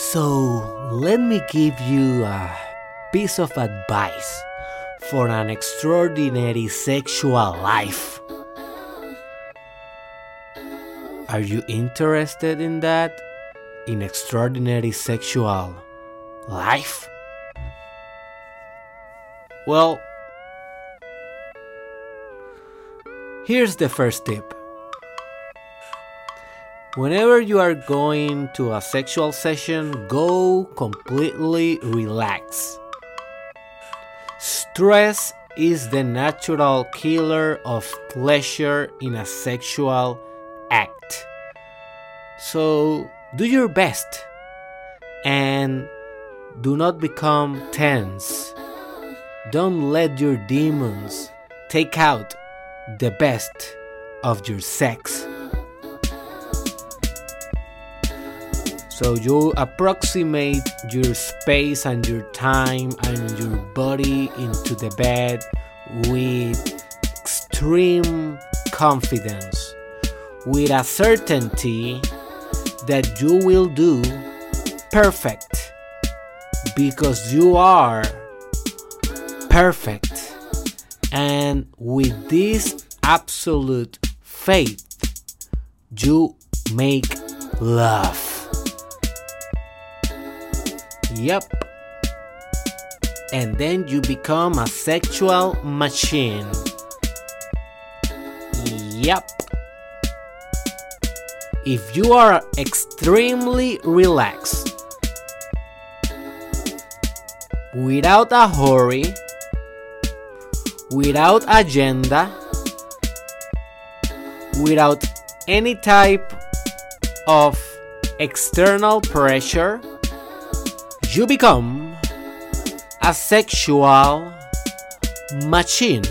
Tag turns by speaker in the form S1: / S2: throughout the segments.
S1: So, let me give you a piece of advice for an extraordinary sexual life. Are you interested in that? In extraordinary sexual life? Well, here's the first tip. Whenever you are going to a sexual session, go completely relax. Stress is the natural killer of pleasure in a sexual act. So do your best and do not become tense. Don't let your demons take out the best of your sex. So you approximate your space and your time and your body into the bed with extreme confidence, with a certainty that you will do perfect because you are perfect. And with this absolute faith, you make love. Yep. And then you become a sexual machine. Yep. If you are extremely relaxed, without a hurry, without agenda, without any type of external pressure, you become a sexual machine,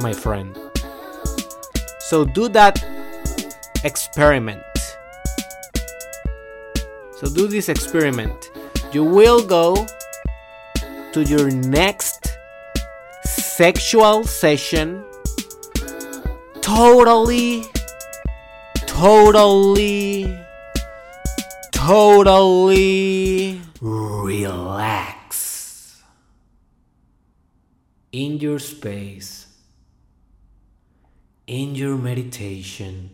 S1: my friend. So do that experiment. So do this experiment. You will go to your next sexual session totally, totally, totally relax in your space, in your meditation,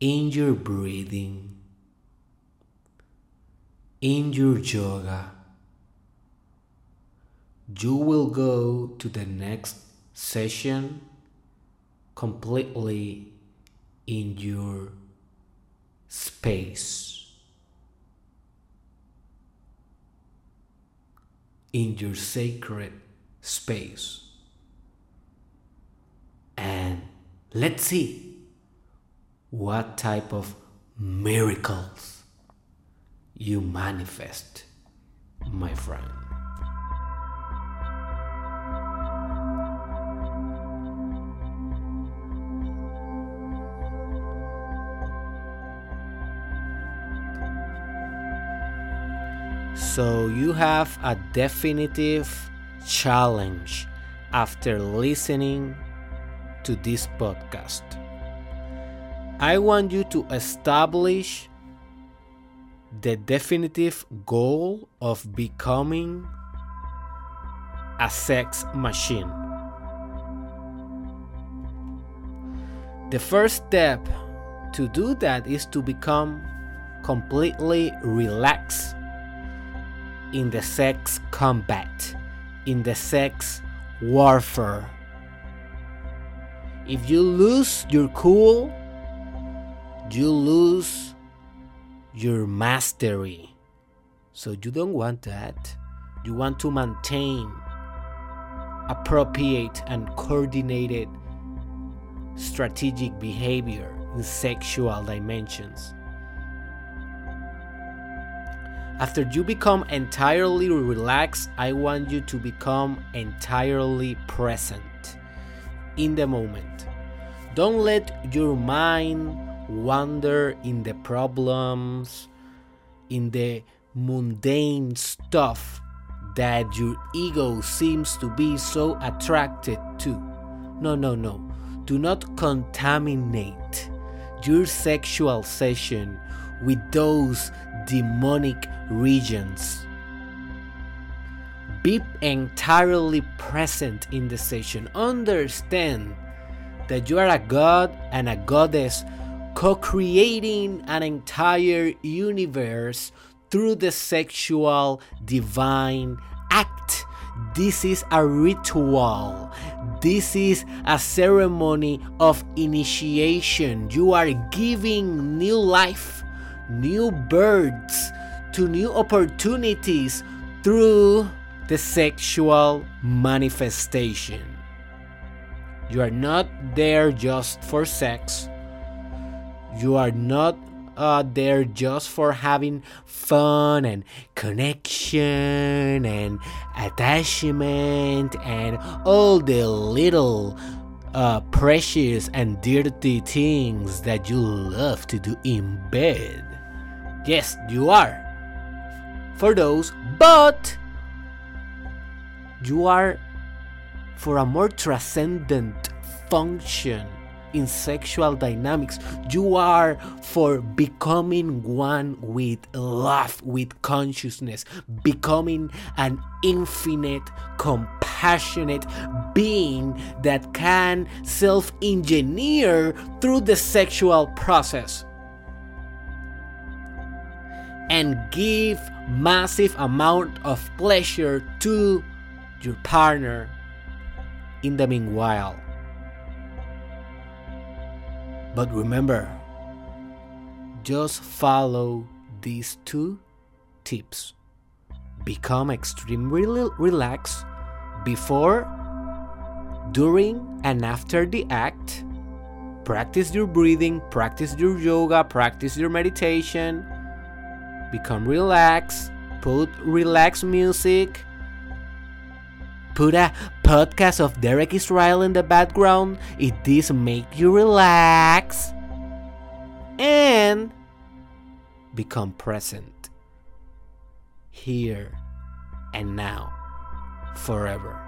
S1: in your breathing, in your yoga. You will go to the next session completely in your space. In your sacred space. And let's see what type of miracles you manifest, my friend. So you have a definitive challenge after listening to this podcast. I want you to establish the definitive goal of becoming a sex machine. The first step to do that is to become completely relaxed in the sex combat, in the sex warfare. If you lose your cool, you lose your mastery. So you don't want that. You want to maintain appropriate and coordinated strategic behavior in sexual dimensions. After you become entirely relaxed, I want you to become entirely present in the moment. Don't let your mind wander in the problems, in the mundane stuff that your ego seems to be so attracted to. No, no, no. Do not contaminate your sexual session with those demonic regions. Be entirely present in the session. Understand that you are a god and a goddess co creating an entire universe through the sexual divine act. This is a ritual. This is a ceremony of initiation. You are giving new life, new birds to new opportunities through the sexual manifestation. You are not there just for sex. You are not uh, there just for having fun and connection and attachment and all the little uh, precious and dirty things that you love to do in bed. Yes, you are. For those, but you are for a more transcendent function in sexual dynamics. You are for becoming one with love, with consciousness, becoming an infinite, compassionate being that can self engineer through the sexual process and give massive amount of pleasure to your partner in the meanwhile but remember, just follow these two tips. Become extremely relaxed before, during, and after the act. Practice your breathing, practice your yoga, practice your meditation. Become relaxed, put relaxed music Put a podcast of Derek Israel in the background. It does make you relax and become present here and now forever.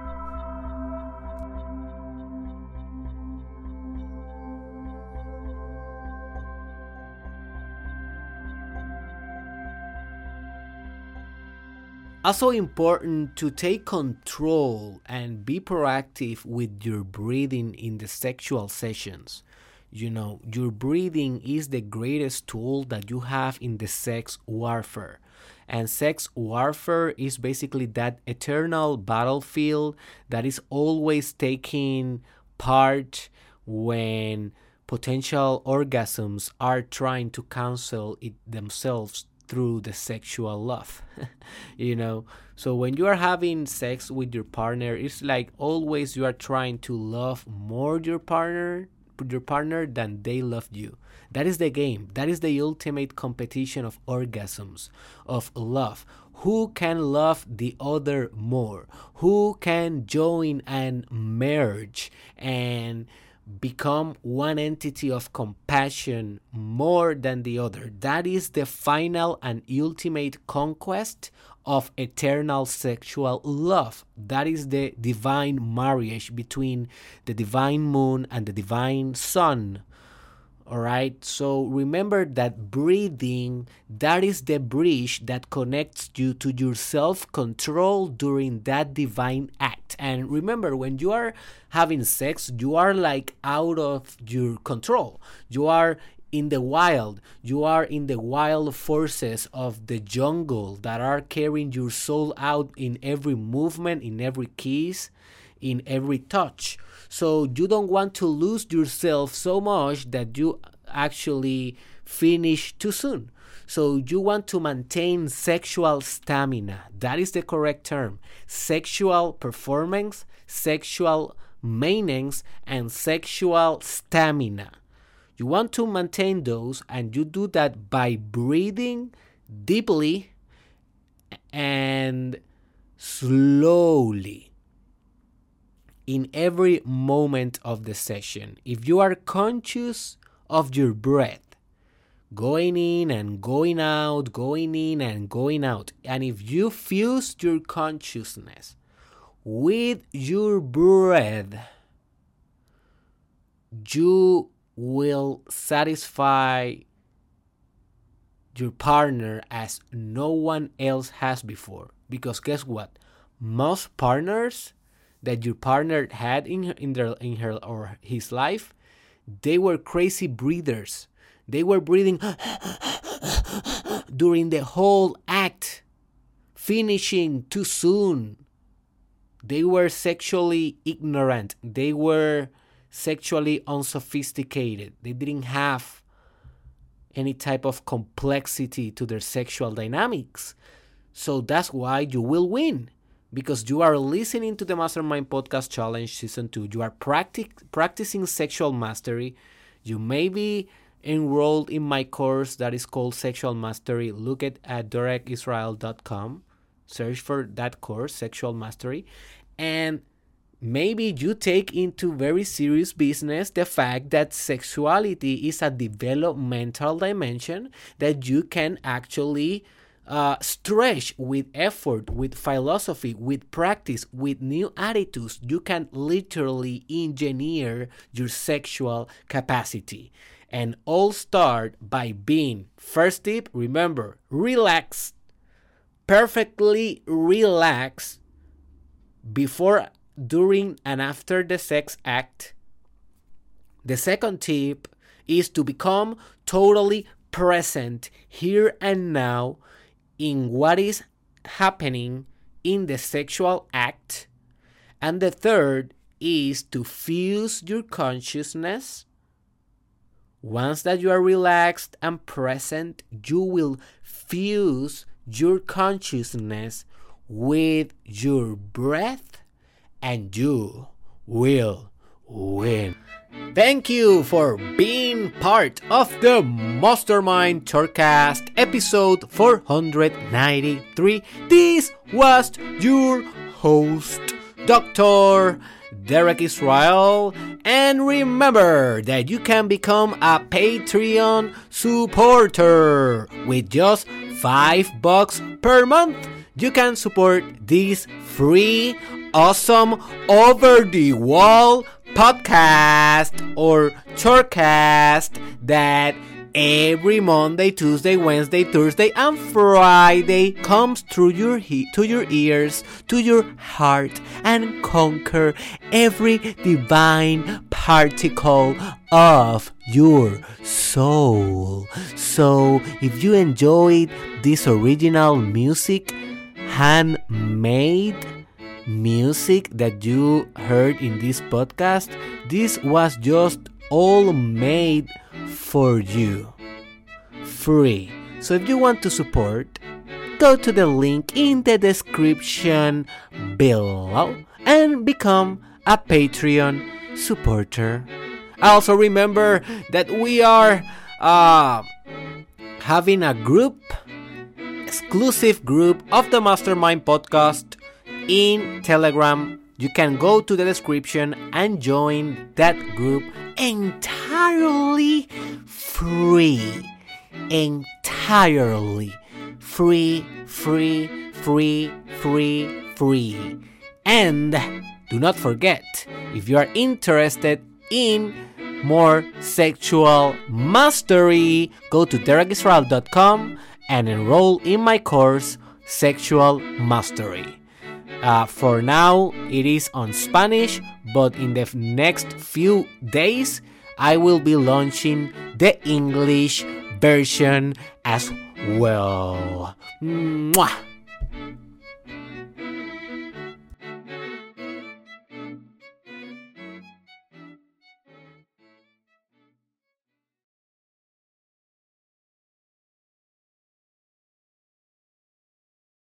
S1: Also important to take control and be proactive with your breathing in the sexual sessions. You know, your breathing is the greatest tool that you have in the sex warfare. And sex warfare is basically that eternal battlefield that is always taking part when potential orgasms are trying to cancel it themselves through the sexual love you know? So when you are having sex with your partner it's like always you are trying to love more your partner your partner than they loved you. That is the game. That is the ultimate competition of orgasms of love. Who can love the other more? Who can join and merge and become one entity of compassion more than the other. That is the final and ultimate conquest of eternal sexual love. That is the divine marriage between the divine moon and the divine sun. All right. So remember that breathing, that is the bridge that connects you to your self control during that divine act. And remember, when you are having sex, you are like out of your control. You are in the wild. You are in the wild forces of the jungle that are carrying your soul out in every movement, in every kiss, in every touch. So you don't want to lose yourself so much that you actually finish too soon. So you want to maintain sexual stamina. That is the correct term. Sexual performance, sexual maintenance, and sexual stamina. You want to maintain those, and you do that by breathing deeply and slowly in every moment of the session. If you are conscious of your breath, going in and going out, going in and going out, and if you fuse your consciousness with your breath, you will satisfy your partner as no one else has before. Because guess what? Most partners that your partner had in in their in her or his life, they were crazy breathers. They were breathing during the whole act, finishing too soon. They were sexually ignorant. They were sexually unsophisticated. They didn't have any type of complexity to their sexual dynamics. So that's why you will win because you are listening to the Mastermind Podcast Challenge Season 2. You are practic- practicing sexual mastery. You may be enrolled in my course that is called Sexual Mastery. Look at, at derekisrael.com. Search for that course, Sexual Mastery. And maybe you take into very serious business the fact that sexuality is a developmental dimension that you can actually uh, stretch with effort, with philosophy, with practice, with new attitudes. You can literally engineer your sexual capacity. And all start by being first tip, remember, relax, perfectly relax before, during, and after the sex act. The second tip is to become totally present here and now in what is happening in the sexual act. And the third is to fuse your consciousness. Once that you are relaxed and present, you will fuse your consciousness with your breath and you will win. Thank you for being part of the Mastermind Tourcast episode 493. This was your host, Dr. Derek Israel. And remember that you can become a Patreon supporter with just 5 bucks per month. You can support this free, awesome, over the wall podcast or Tourcast that every Monday, Tuesday, Wednesday, Thursday, and Friday comes through your he- to your ears, to your heart, and conquer every divine particle of your soul. So, if you enjoyed this original music, handmade music that you heard in this podcast, this was just all made for you. Free. So if you want to support, go to the link in the description below and become a Patreon supporter. Also remember that we are uh, having a group, exclusive group of the Mastermind podcast in Telegram. You can go to the description and join that group entirely free. Entirely free, free, free, free, free. And do not forget, if you are interested in more sexual mastery, go to derekisrael.com and enroll in my course, Sexual Mastery. Uh, for now, it is on Spanish, but in the next few days, I will be launching the English version as well. Mwah!